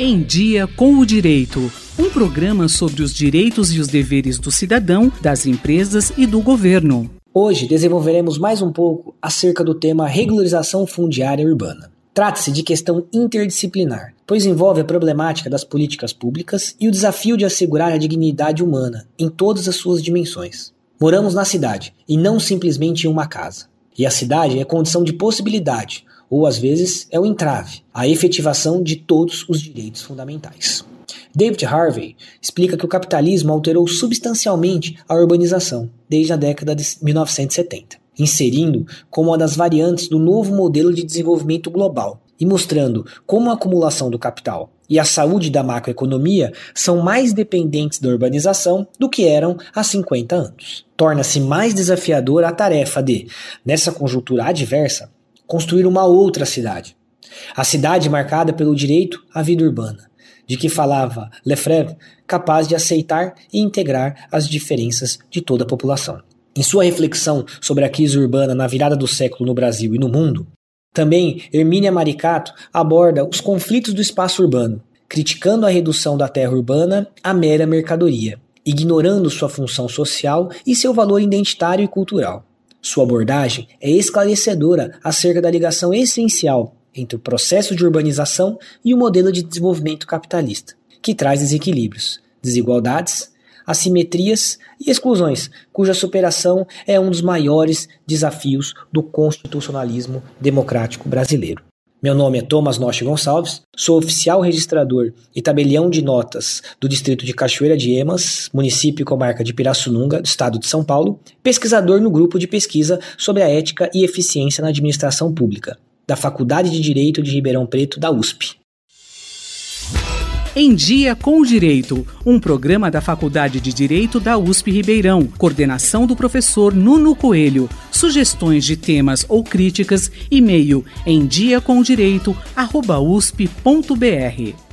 Em Dia com o Direito. Um programa sobre os direitos e os deveres do cidadão, das empresas e do governo. Hoje desenvolveremos mais um pouco acerca do tema regularização fundiária urbana. Trata-se de questão interdisciplinar, pois envolve a problemática das políticas públicas e o desafio de assegurar a dignidade humana em todas as suas dimensões. Moramos na cidade e não simplesmente em uma casa. E a cidade é condição de possibilidade, ou às vezes é o entrave, a efetivação de todos os direitos fundamentais. David Harvey explica que o capitalismo alterou substancialmente a urbanização desde a década de 1970, inserindo como uma das variantes do novo modelo de desenvolvimento global e mostrando como a acumulação do capital e a saúde da macroeconomia são mais dependentes da urbanização do que eram há 50 anos. Torna-se mais desafiadora a tarefa de, nessa conjuntura adversa, construir uma outra cidade. A cidade marcada pelo direito à vida urbana, de que falava Lefebvre, capaz de aceitar e integrar as diferenças de toda a população. Em sua reflexão sobre a crise urbana na virada do século no Brasil e no mundo, também Hermínia Maricato aborda os conflitos do espaço urbano, criticando a redução da terra urbana à mera mercadoria, ignorando sua função social e seu valor identitário e cultural. Sua abordagem é esclarecedora acerca da ligação essencial entre o processo de urbanização e o modelo de desenvolvimento capitalista, que traz desequilíbrios, desigualdades, assimetrias e exclusões, cuja superação é um dos maiores desafios do constitucionalismo democrático brasileiro. Meu nome é Thomas Noche Gonçalves, sou oficial registrador e tabelião de notas do distrito de Cachoeira de Emas, município e comarca de Pirassununga, do estado de São Paulo, pesquisador no grupo de pesquisa sobre a ética e eficiência na administração pública, da Faculdade de Direito de Ribeirão Preto, da USP. Em Dia com o Direito, um programa da Faculdade de Direito da USP Ribeirão, coordenação do professor Nuno Coelho. Sugestões de temas ou críticas, e-mail em diacomdireito@usp.br.